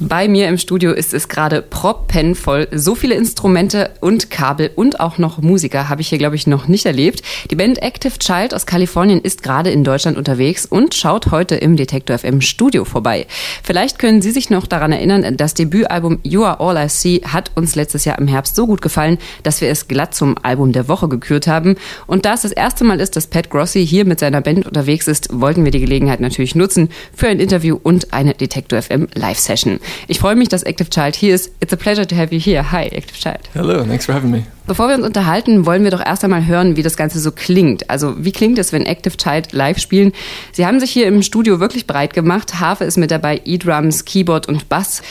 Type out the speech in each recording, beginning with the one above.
Bei mir im Studio ist es gerade proppenvoll. So viele Instrumente und Kabel und auch noch Musiker habe ich hier, glaube ich, noch nicht erlebt. Die Band Active Child aus Kalifornien ist gerade in Deutschland unterwegs und schaut heute im Detektor FM Studio vorbei. Vielleicht können Sie sich noch daran erinnern, das Debütalbum You Are All I See hat uns letztes Jahr im Herbst so gut gefallen, dass wir es glatt zum Album der Woche gekürt haben. Und da es das erste Mal ist, dass Pat Grossi hier mit seiner Band unterwegs ist, wollten wir die Gelegenheit natürlich nutzen für ein Interview und eine Detektor FM Live-Session. Ich freue mich, dass Active Child hier ist. It's a pleasure to have you here. Hi, Active Child. Hello, thanks for having me. Bevor wir uns unterhalten, wollen wir doch erst einmal hören, wie das Ganze so klingt. Also, wie klingt es, wenn Active Child live spielen? Sie haben sich hier im Studio wirklich breit gemacht. Harfe ist mit dabei, E-Drums, Keyboard und Bass.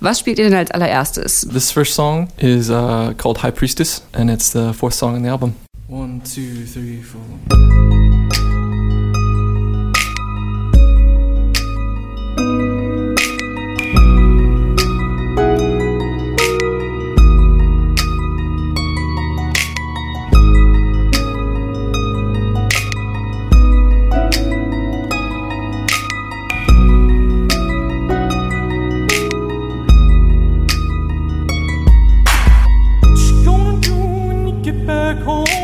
Was spielt ihr denn als allererstes? This first song is uh, called High Priestess, and it's the fourth song in the album. One, two, three, four. When you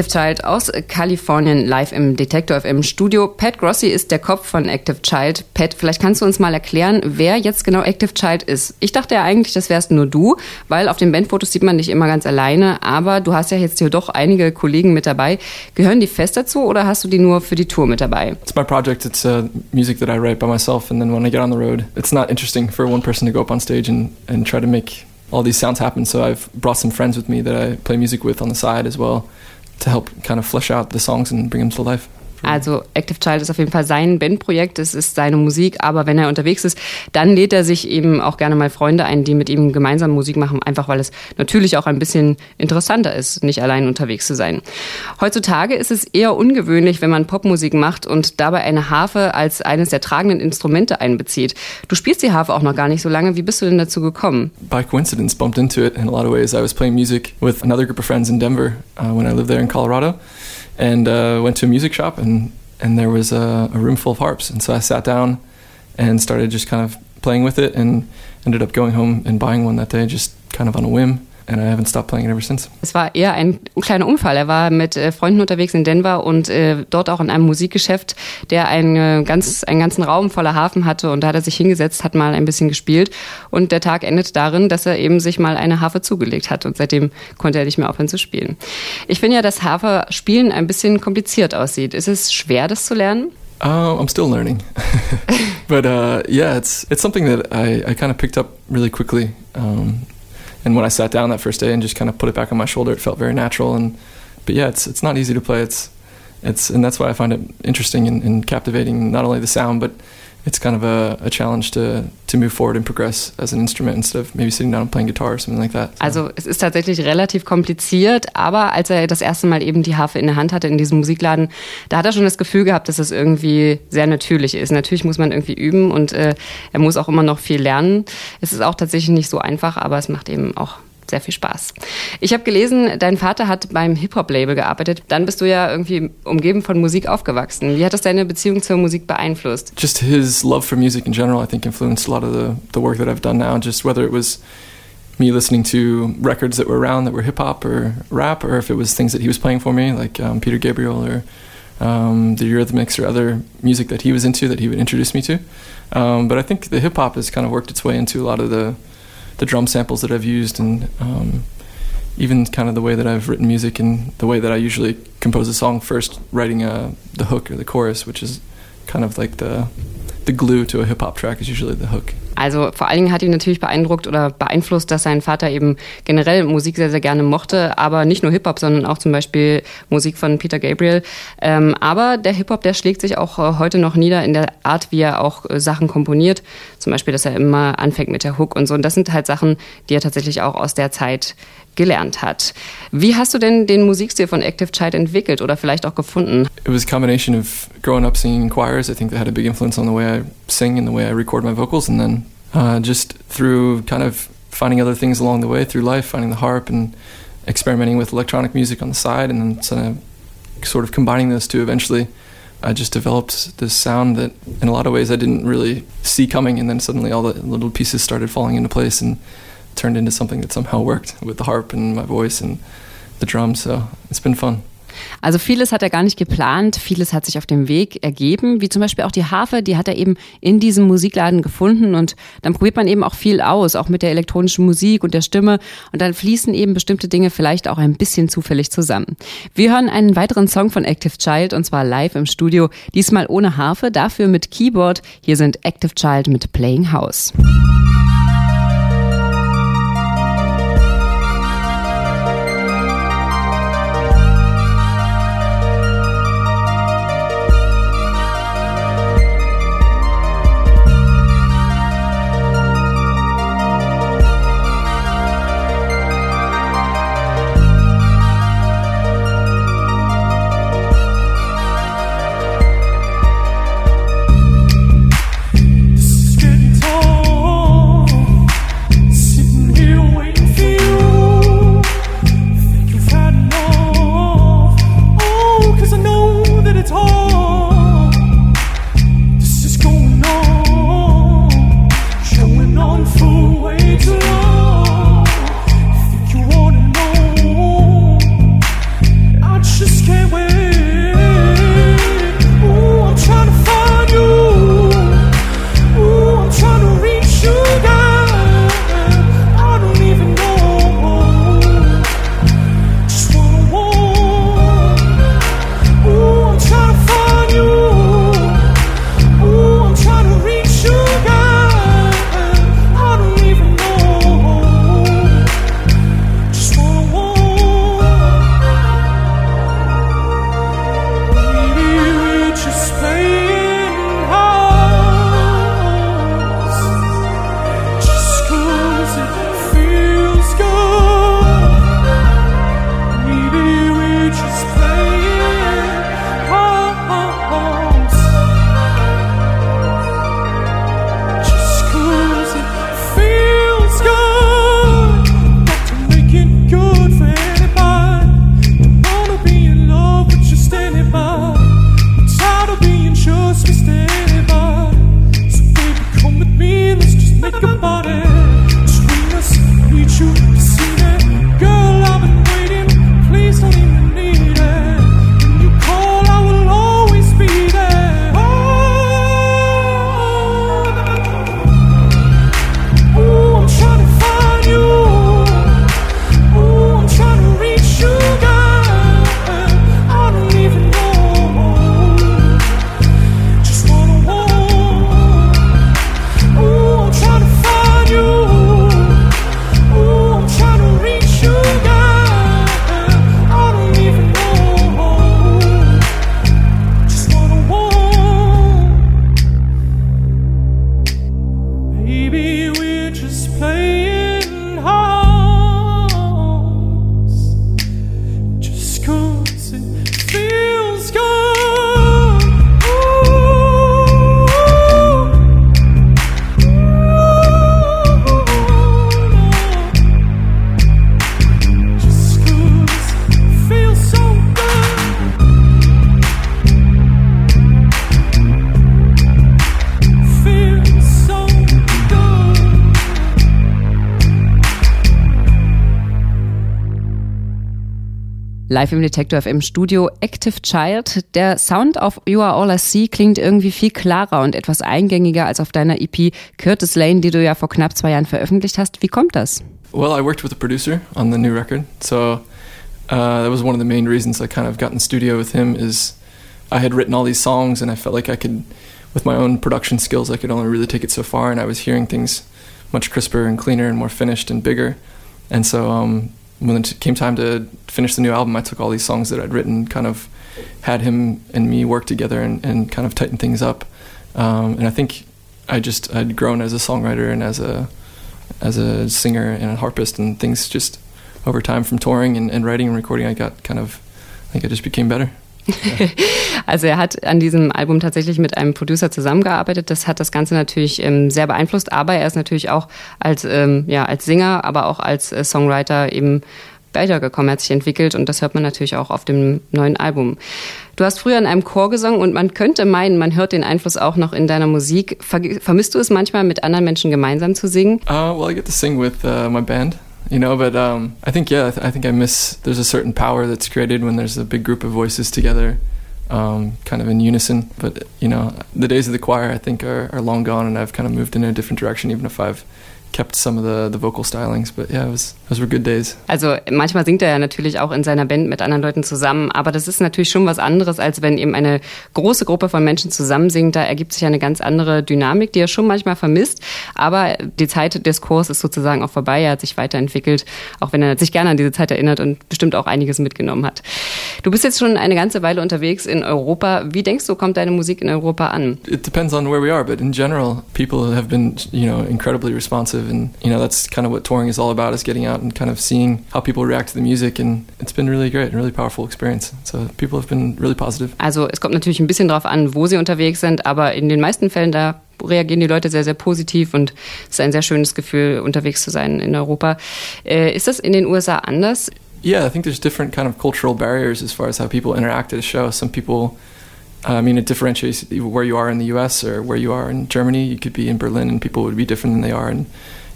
Active Child aus Kalifornien live im Detektor FM Studio. Pat Grossi ist der Kopf von Active Child. Pat, vielleicht kannst du uns mal erklären, wer jetzt genau Active Child ist. Ich dachte ja eigentlich, das wärst nur du, weil auf den Bandfotos sieht man dich immer ganz alleine, aber du hast ja jetzt hier doch einige Kollegen mit dabei. Gehören die fest dazu oder hast du die nur für die Tour mit dabei? It's my project. It's uh, music that I write by myself, and then when I get on the road, it's not interesting for one person to go up on stage and, and try to make all these sounds happen. So I've brought some friends with me that I play music with on the side as well to help kind of flesh out the songs and bring them to life. Also Active Child ist auf jeden Fall sein Bandprojekt, es ist seine Musik, aber wenn er unterwegs ist, dann lädt er sich eben auch gerne mal Freunde ein, die mit ihm gemeinsam Musik machen, einfach weil es natürlich auch ein bisschen interessanter ist, nicht allein unterwegs zu sein. Heutzutage ist es eher ungewöhnlich, wenn man Popmusik macht und dabei eine Harfe als eines der tragenden Instrumente einbezieht. Du spielst die Harfe auch noch gar nicht so lange, wie bist du denn dazu gekommen? By coincidence, bumped into it in a lot of ways. I was playing music with another group of friends in Denver uh, when I lived there in Colorado, and uh, went to a music shop and and there was a, a room full of harps, and so I sat down and started just kind of playing with it, and ended up going home and buying one that day just kind of on a whim, and I haven't stopped playing it ever since. Es war eher ein kleiner Unfall. Er war mit äh, Freunden unterwegs in Denver und äh, dort auch in einem Musikgeschäft, der einen, äh, ganz, einen ganzen Raum voller Hafen hatte. Und da hat er sich hingesetzt, hat mal ein bisschen gespielt. Und der Tag endet darin, dass er eben sich mal eine Harfe zugelegt hat. Und seitdem konnte er nicht mehr aufhören zu spielen. Ich finde ja, dass Harfe-Spielen ein bisschen kompliziert aussieht. Ist es schwer, das zu lernen? Uh, I'm still learning, but uh, yeah, it's it's something that I, I kind of picked up really quickly. Um, and when I sat down that first day and just kind of put it back on my shoulder, it felt very natural. And but yeah, it's it's not easy to play. It's it's and that's why I find it interesting and, and captivating. Not only the sound, but it's kind of a, a challenge to to move forward and progress as an instrument instead of maybe sitting down and playing guitar or something like that. So. Also es ist tatsächlich relativ kompliziert, aber als er das erste Mal eben die Harfe in der Hand hatte in diesem Musikladen, da hat er schon das Gefühl gehabt, dass es irgendwie sehr natürlich ist. Natürlich muss man irgendwie üben und äh, er muss auch immer noch viel lernen. Es ist auch tatsächlich nicht so einfach, aber es macht eben auch sehr viel Spaß. Ich habe gelesen, dein Vater hat beim Hip-Hop-Label gearbeitet. Dann bist du ja irgendwie umgeben von Musik aufgewachsen. Wie hat das deine Beziehung zur Musik beeinflusst? just his love for music in general, I think, influenced a lot of the, the work that I've done now. Just whether it was me listening to records that were around that were hip hop or rap, or if it was things that he was playing for me, like um, Peter Gabriel or um, the Eurythmics or other music that he was into that he would introduce me to. Um, but I think the hip hop has kind of worked its way into a lot of the the drum samples that I've used and um, even kind of the way that I've written music and the way that I usually compose a song first, writing uh, the hook or the chorus, which is kind of like the the glue to a hip hop track is usually the hook. Also vor allen Dingen hat ihn natürlich beeindruckt oder beeinflusst, dass sein Vater eben generell Musik sehr, sehr gerne mochte, aber nicht nur Hip-Hop, sondern auch zum Beispiel Musik von Peter Gabriel. Ähm, aber der Hip-Hop, der schlägt sich auch äh, heute noch nieder in der Art, wie er auch äh, Sachen komponiert. Zum Beispiel, dass er immer anfängt mit der Hook und so. Und das sind halt Sachen, die er tatsächlich auch aus der Zeit gelernt hat. Wie hast du denn den Musikstil von Active Child entwickelt oder vielleicht auch gefunden? It was a combination of growing up singing in choirs. I think that had a big influence on the way I sing and the way I record my vocals, and then uh, just through kind of finding other things along the way through life, finding the harp and experimenting with electronic music on the side, and then sort of, sort of combining those two. Eventually, I just developed this sound that, in a lot of ways, I didn't really see coming, and then suddenly all the little pieces started falling into place and turned into something that somehow worked with the harp and my voice and the drums. So it's been fun. Also vieles hat er gar nicht geplant, vieles hat sich auf dem Weg ergeben, wie zum Beispiel auch die Harfe, die hat er eben in diesem Musikladen gefunden und dann probiert man eben auch viel aus, auch mit der elektronischen Musik und der Stimme und dann fließen eben bestimmte Dinge vielleicht auch ein bisschen zufällig zusammen. Wir hören einen weiteren Song von Active Child und zwar live im Studio, diesmal ohne Harfe, dafür mit Keyboard. Hier sind Active Child mit Playing House. Live im Detektor FM Studio Active Child. Der Sound auf You Are All I See klingt irgendwie viel klarer und etwas eingängiger als auf deiner EP Curtis Lane, die du ja vor knapp zwei Jahren veröffentlicht hast. Wie kommt das? Well, I worked with a producer on the new record, so uh, that was one of the main reasons I kind of got in studio with him. Is I had written all these songs and I felt like I could, with my own production skills, I could only really take it so far, and I was hearing things much crisper and cleaner and more finished and bigger, and so um, when it came time to finish the new album, I took all these songs that I'd written, kind of had him and me work together and, and kind of tighten things up. Um, and I think I just I'd grown as a songwriter and as a as a singer and a harpist, and things just over time from touring and, and writing and recording, I got kind of I think I just became better. Also er hat an diesem Album tatsächlich mit einem Producer zusammengearbeitet. Das hat das Ganze natürlich ähm, sehr beeinflusst, aber er ist natürlich auch als, ähm, ja, als Sänger, aber auch als äh, Songwriter eben weitergekommen, er hat sich entwickelt und das hört man natürlich auch auf dem neuen Album. Du hast früher in einem Chor gesungen und man könnte meinen, man hört den Einfluss auch noch in deiner Musik. Ver vermisst du es manchmal, mit anderen Menschen gemeinsam zu singen? Uh, well, I get to sing with uh, my band. You know but um, i think yeah I, th- I, think i miss there's a certain power that's created when there's a big group of voices together um, kind of in unison. But you know the days of the choir i think are, are long gone and i've kind of moved in a different direction even if i've kept some of the, the vocal stylings, but yeah, it was, those were good days. Also manchmal singt er ja natürlich auch in seiner Band mit anderen Leuten zusammen, aber das ist natürlich schon was anderes, als wenn eben eine große Gruppe von Menschen zusammen singt. Da ergibt sich eine ganz andere Dynamik, die er schon manchmal vermisst. Aber die Zeit des Chors ist sozusagen auch vorbei. Er hat sich weiterentwickelt, auch wenn er sich gerne an diese Zeit erinnert und bestimmt auch einiges mitgenommen hat. Du bist jetzt schon eine ganze Weile unterwegs in Europa. Wie denkst du, kommt deine Musik in Europa an? It depends on where we are, but in general, people have been, you know, incredibly responsive and you know that's kind of what touring is all about is getting out and kind of seeing how people react to the music and it's been really great, a really powerful experience. So people have been really positive. Also es kommt natürlich ein bisschen drauf an, wo sie unterwegs sind, aber in den meisten Fällen da reagieren die Leute sehr, sehr positiv und es ist ein sehr schönes Gefühl, unterwegs zu sein in Europa. Äh, ist das in den USA anders? Yeah, I think there's different kind of cultural barriers as far as how people interact at a show. Some people I mean, it differentiates where you are in the U.S. or where you are in Germany. You could be in Berlin, and people would be different than they are in,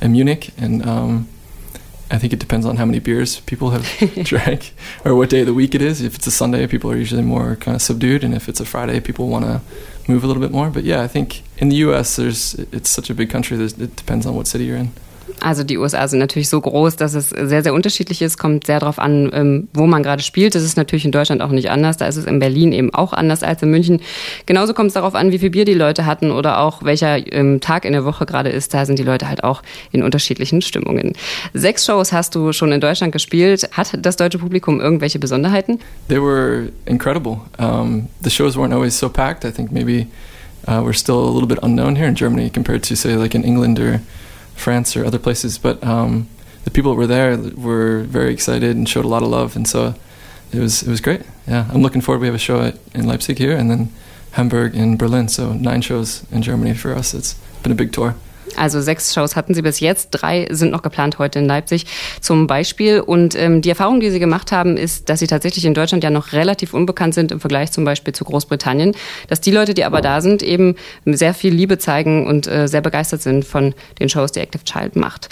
in Munich. And um, I think it depends on how many beers people have drank or what day of the week it is. If it's a Sunday, people are usually more kind of subdued, and if it's a Friday, people want to move a little bit more. But yeah, I think in the U.S., there's it's such a big country. It depends on what city you're in. Also die USA sind natürlich so groß, dass es sehr, sehr unterschiedlich ist. Kommt sehr darauf an, ähm, wo man gerade spielt. Das ist natürlich in Deutschland auch nicht anders. Da ist es in Berlin eben auch anders als in München. Genauso kommt es darauf an, wie viel Bier die Leute hatten oder auch welcher ähm, Tag in der Woche gerade ist. Da sind die Leute halt auch in unterschiedlichen Stimmungen. Sechs Shows hast du schon in Deutschland gespielt. Hat das deutsche Publikum irgendwelche Besonderheiten? They were incredible. Um, the shows weren't always so packed. I think maybe uh, we're still a little bit unknown here in Germany compared to say like in England or France or other places. But um, the people that were there were very excited and showed a lot of love, and so it was it was great. Yeah, I'm looking forward. We have a show in Leipzig here, and then Hamburg and Berlin. So nine shows in Germany for us. It's been a big tour. Also sechs Shows hatten sie bis jetzt, drei sind noch geplant heute in Leipzig zum Beispiel. Und ähm, die Erfahrung, die sie gemacht haben, ist, dass sie tatsächlich in Deutschland ja noch relativ unbekannt sind im Vergleich zum Beispiel zu Großbritannien. Dass die Leute, die aber da sind, eben sehr viel Liebe zeigen und äh, sehr begeistert sind von den Shows, die Active Child macht.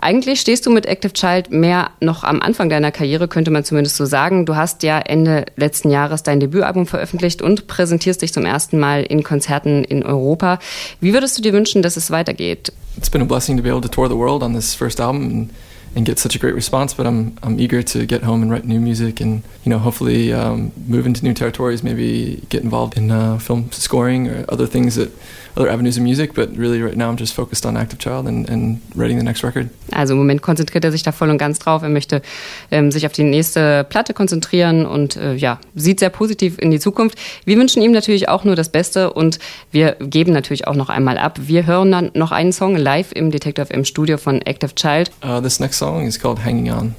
Eigentlich stehst du mit Active Child mehr noch am Anfang deiner Karriere, könnte man zumindest so sagen. Du hast ja Ende letzten Jahres dein Debütalbum veröffentlicht und präsentierst dich zum ersten Mal in Konzerten in Europa. Wie würdest du dir wünschen, dass es weitergeht? It. It's been a blessing to be able to tour the world on this first album and, and get such a great response. But I'm I'm eager to get home and write new music and you know hopefully um, move into new territories. Maybe get involved in uh, film scoring or other things that other avenues of music, but really right now I'm just focused on Active Child and, and writing the next record. Also im Moment konzentriert er sich da voll und ganz drauf. Er möchte ähm, sich auf die nächste Platte konzentrieren und äh, ja, sieht sehr positiv in die Zukunft. Wir wünschen ihm natürlich auch nur das Beste und wir geben natürlich auch noch einmal ab. Wir hören dann noch einen Song live im Detective im Studio von Active Child. Uh, this next song is called Hanging On.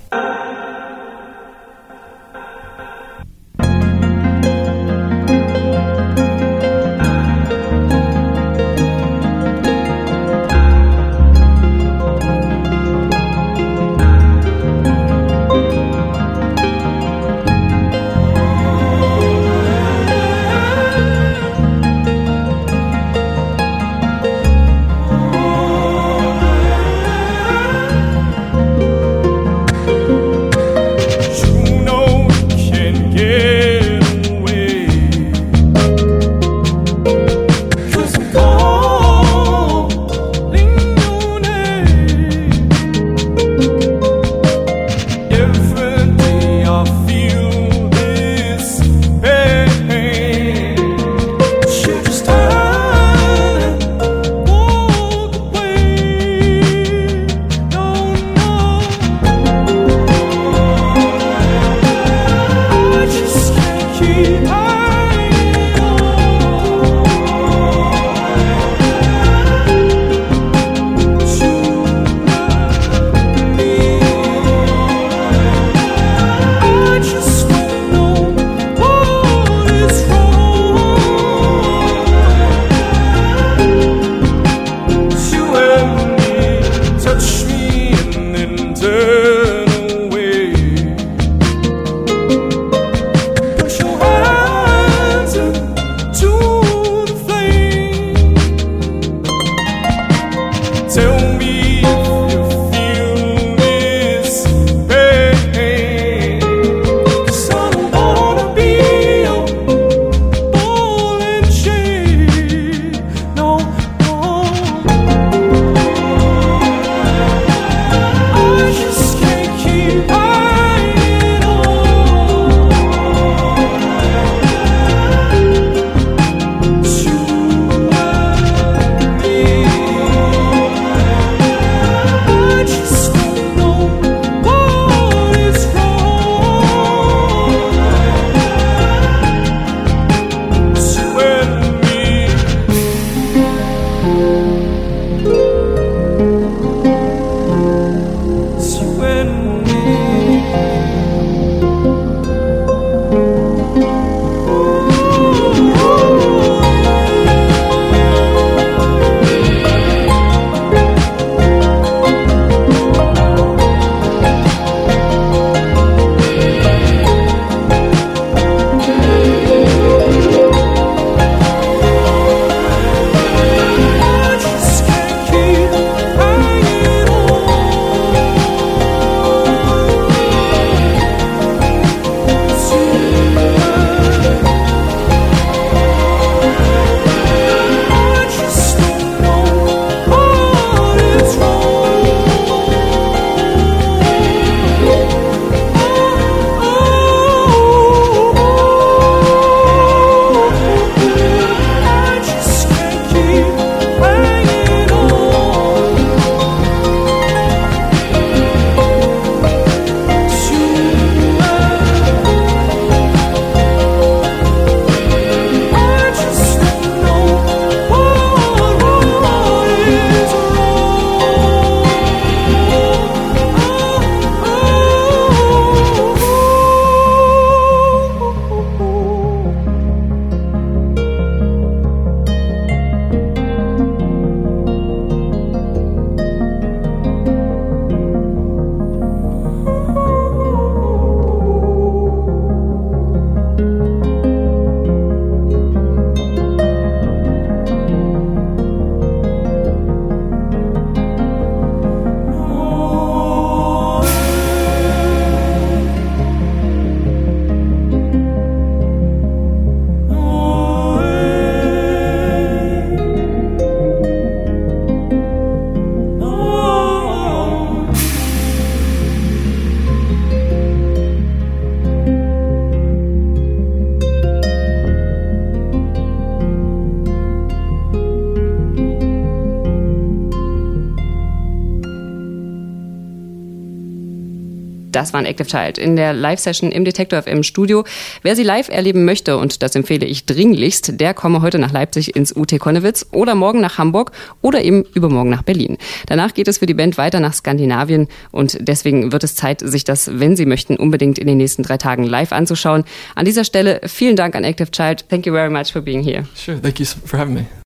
Das war ein Active Child in der Live-Session im Detektor FM Studio. Wer sie live erleben möchte, und das empfehle ich dringlichst, der komme heute nach Leipzig ins UT Konnewitz oder morgen nach Hamburg oder eben übermorgen nach Berlin. Danach geht es für die Band weiter nach Skandinavien und deswegen wird es Zeit, sich das, wenn Sie möchten, unbedingt in den nächsten drei Tagen live anzuschauen. An dieser Stelle vielen Dank an Active Child. Thank you very much for being here. Sure, thank you for having me.